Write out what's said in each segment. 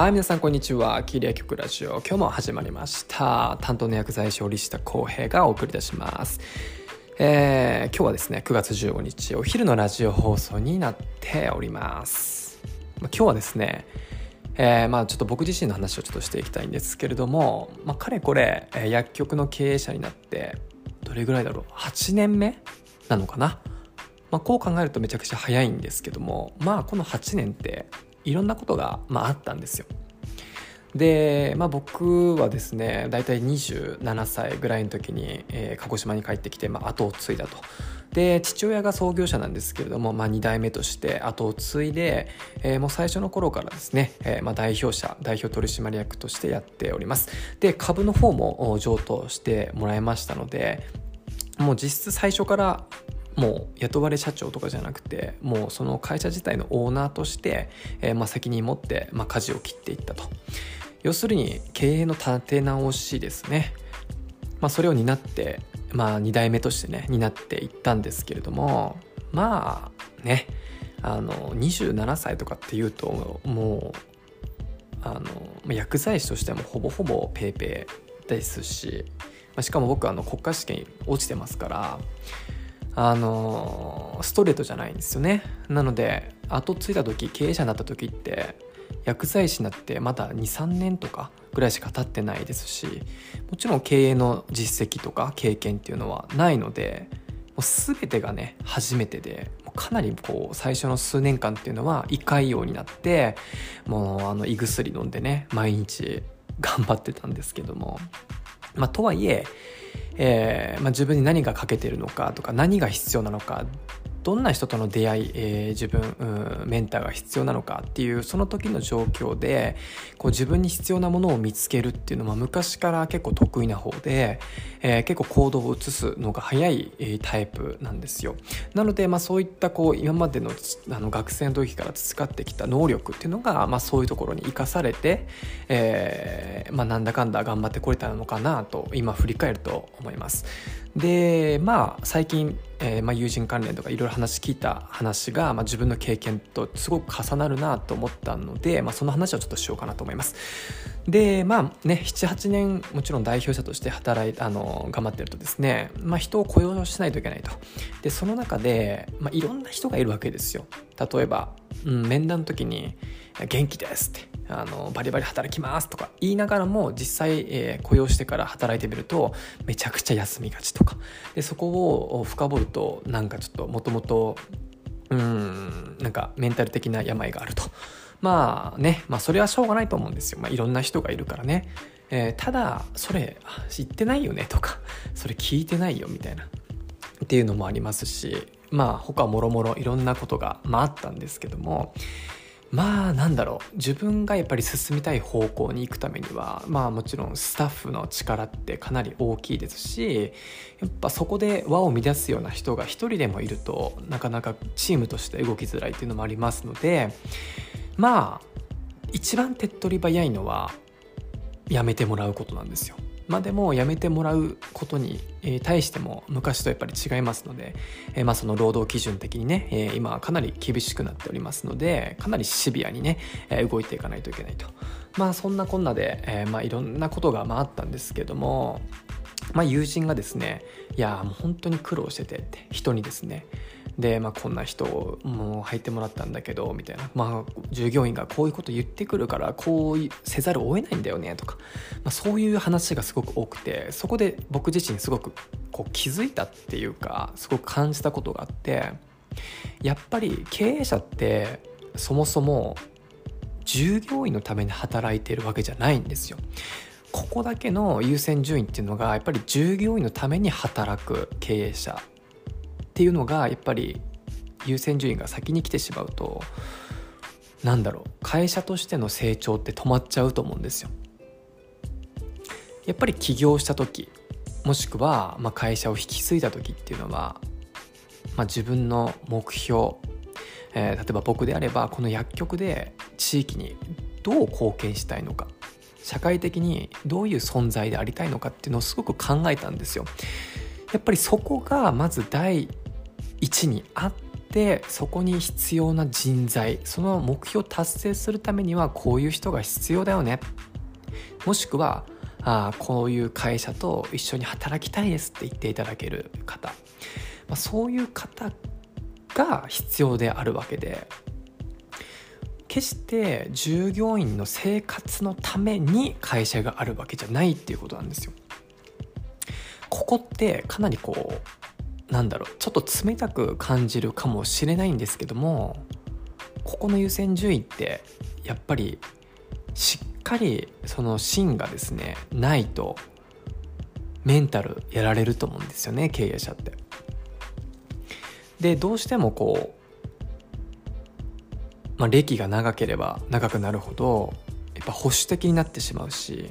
はい皆さんこんにちは。キリア局ラジオ今日も始まりました。担当の薬剤師折下康平がお送りいたします。えー、今日はですね9月15日お昼のラジオ放送になっております。今日はですねえー、まあちょっと僕自身の話をちょっとしていきたいんですけれども、まあ、かれこれ、えー、薬局の経営者になってどれぐらいだろう？8年目なのかな、まあ、こう考えるとめちゃくちゃ早いんですけどもまあこの8年っていろんなことが、まあ、あったんですよ。で、まあ、僕はですね大体27歳ぐらいの時に、えー、鹿児島に帰ってきて、まあ、後を継いだと。で父親が創業者なんですけれども、まあ、2代目として後を継いで、えー、もう最初の頃からですね、えーまあ、代表者代表取締役としてやっておりますで株の方も上等してもらいましたのでもう実質最初からもう雇われ社長とかじゃなくてもうその会社自体のオーナーとして、えー、まあ責任持って、まあ、舵を切っていったと。要するに経営の立て直しですね、まあ、それを担って、まあ、2代目としてね担っていったんですけれどもまあねあの27歳とかっていうともうあの薬剤師としてもほぼほぼ PayPay ですし、まあ、しかも僕あの国家試験落ちてますからあのストレートじゃないんですよね。なので後継いだ時経営者になった時って薬剤師になってまだ23年とかぐらいしか経ってないですしもちろん経営の実績とか経験っていうのはないのでもう全てがね初めてでかなりこう最初の数年間っていうのは胃潰瘍になってもうあの胃薬飲んでね毎日頑張ってたんですけども。まあとはいええーまあ、自分に何が欠けてるのかとか何が必要なのかどんな人との出会い、えー、自分、うん、メンターが必要なのかっていうその時の状況でこう自分に必要なものを見つけるっていうのは昔から結構得意な方で、えー、結構行動を移すのが早い、えー、タイプなんですよ。なので、まあ、そういったこう今までのあの学生の時から培ってきた能力っていうのが、まあ、そういうところに生かされて、えーまあ、なんだかんだ頑張ってこれたのかなと今振り返ると思います。でまあ最近えー、まあ、友人関連とかいろいろ話聞いた話が、まあ、自分の経験とすごく重なるなと思ったので、まあ、その話をちょっとしようかなと思います。でまあね78年もちろん代表者として働いあの頑張ってるとですね、まあ、人を雇用しないといけないとでその中で、まあ、いろんな人がいるわけですよ例えば、うん、面談の時に「元気です」ってあのバリバリ働きますとか言いながらも実際、えー、雇用してから働いてみるとめちゃくちゃ休みがちとか。でそこを深掘るとなんかちょっともともとうんなんかメンタル的な病があると。まあねまあそれはしょうがないと思うんですよ、まあ、いろんな人がいるからね、えー、ただそれ知ってないよねとかそれ聞いてないよみたいな。っていうのもありますしまあ他もろもろいろんなことが、まあ、あったんですけどもまあなんだろう自分がやっぱり進みたい方向に行くためにはまあもちろんスタッフの力ってかなり大きいですしやっぱそこで輪を乱すような人が一人でもいるとなかなかチームとして動きづらいっていうのもありますのでまあ一番手っ取り早いのはやめてもらうことなんですよ。ま、でもやめてもらうことに対しても昔とやっぱり違いますので、えまあその労働基準的にね、え今はかなり厳しくなっておりますのでかなりシビアにね、え動いていかないといけないと。まあそんなこんなで、えまあいろんなことがまあったんですけどもまあ友人がですねいやもう本当に苦労しててって人にですね。で、まあ、こんな人もう入ってもらったんだけどみたいな、まあ、従業員がこういうこと言ってくるからこうせざるを得ないんだよねとか、まあ、そういう話がすごく多くてそこで僕自身すごくこう気づいたっていうかすごく感じたことがあってやっぱり経営者ってそもそも従業員のために働いてるわけじゃないんですよ。ここだけの優先順位っていうのがやっぱり従業員のために働く経営者っていうのがやっぱり優先順位が先に来てしまうとなんだろう会社としての成長って止まっちゃうと思うんですよ。やっぱり起業した時もしくはま会社を引き継いだ時っていうのは、まあ、自分の目標、えー、例えば僕であればこの薬局で地域にどう貢献したいのか社会的にどういう存在でありたいのかっていうのをすごく考えたんですよ。やっぱりそこがまず第1にあっでそこに必要な人材その目標を達成するためにはこういう人が必要だよねもしくはあこういう会社と一緒に働きたいですって言っていただける方、まあ、そういう方が必要であるわけで決して従業員の生活のために会社があるわけじゃないっていうことなんですよ。ここってかなりこうなんだろうちょっと冷たく感じるかもしれないんですけどもここの優先順位ってやっぱりしっかりその芯がですねないとメンタルやられると思うんですよね経営者って。でどうしてもこう、まあ、歴が長ければ長くなるほどやっぱ保守的になってしまうし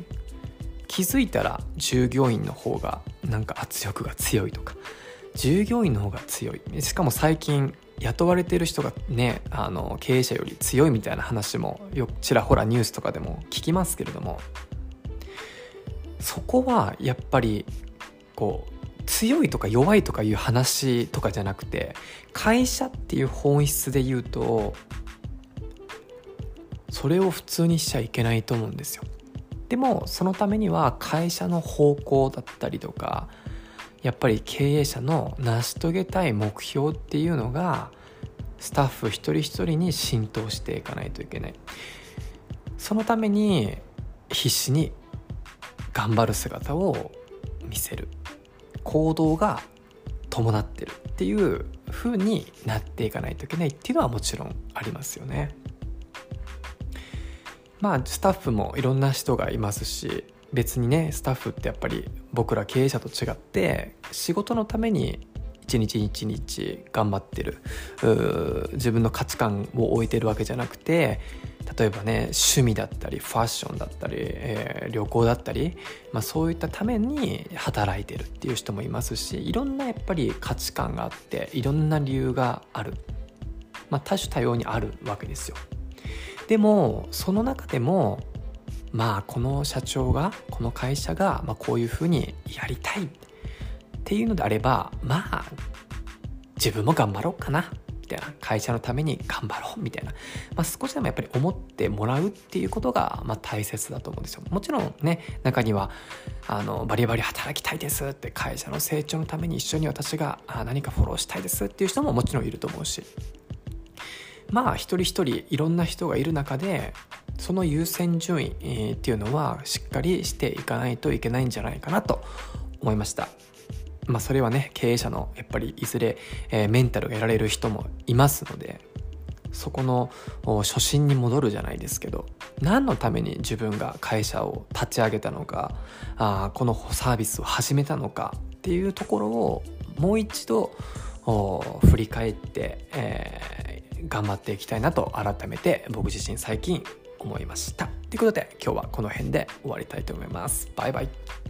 気づいたら従業員の方がなんか圧力が強いとか従業員の方が強い。しかも最近雇われてる人がねあの経営者より強いみたいな話もよちらほらニュースとかでも聞きますけれどもそこはやっぱりこう強いとか弱いとかいう話とかじゃなくて会社っていう本質で言うとそれを普通にしちゃいけないと思うんですよ。でもそのためには会社の方向だったりとかやっぱり経営者の成し遂げたい目標っていうのがスタッフ一人一人に浸透していかないといけない。そのために必死に頑張る姿を見せる。行動が伴ってるっていう風になっていかないといけないっていうのはもちろんありますよね。まあスタッフもいろんな人がいますし別にねスタッフってやっぱり僕ら経営者と違って仕事のために一日一日頑張ってる自分の価値観を置いてるわけじゃなくて例えばね趣味だったりファッションだったり、えー、旅行だったり、まあ、そういったために働いてるっていう人もいますしいろんなやっぱり価値観があっていろんな理由がある、まあ、多種多様にあるわけですよ。でもその中でもまあこの社長がこの会社が、まあ、こういうふうにやりたいっていうのであればまあ自分も頑張ろうかなみたいな会社のために頑張ろうみたいな、まあ、少しでもやっぱり思ってもらうっていうことが、まあ、大切だと思うんですよ。もちろんね中にはあのバリバリ働きたいですって会社の成長のために一緒に私が何かフォローしたいですっていう人ももちろんいると思うし。まあ一人一人いろんな人がいる中でその優先順位っていうのはしっかりしていかないといけないんじゃないかなと思いました。まあ、それはね経営者のやっぱりいずれ、え、メンタルが得られる人もいますのでそこの初心に戻るじゃないですけど何のために自分が会社を立ち上げたのかあこのサービスを始めたのかっていうところをもう一度振り返って、えー、頑張っていきたいなと改めて僕自身最近思いました。ということで今日はこの辺で終わりたいと思います。バイバイ。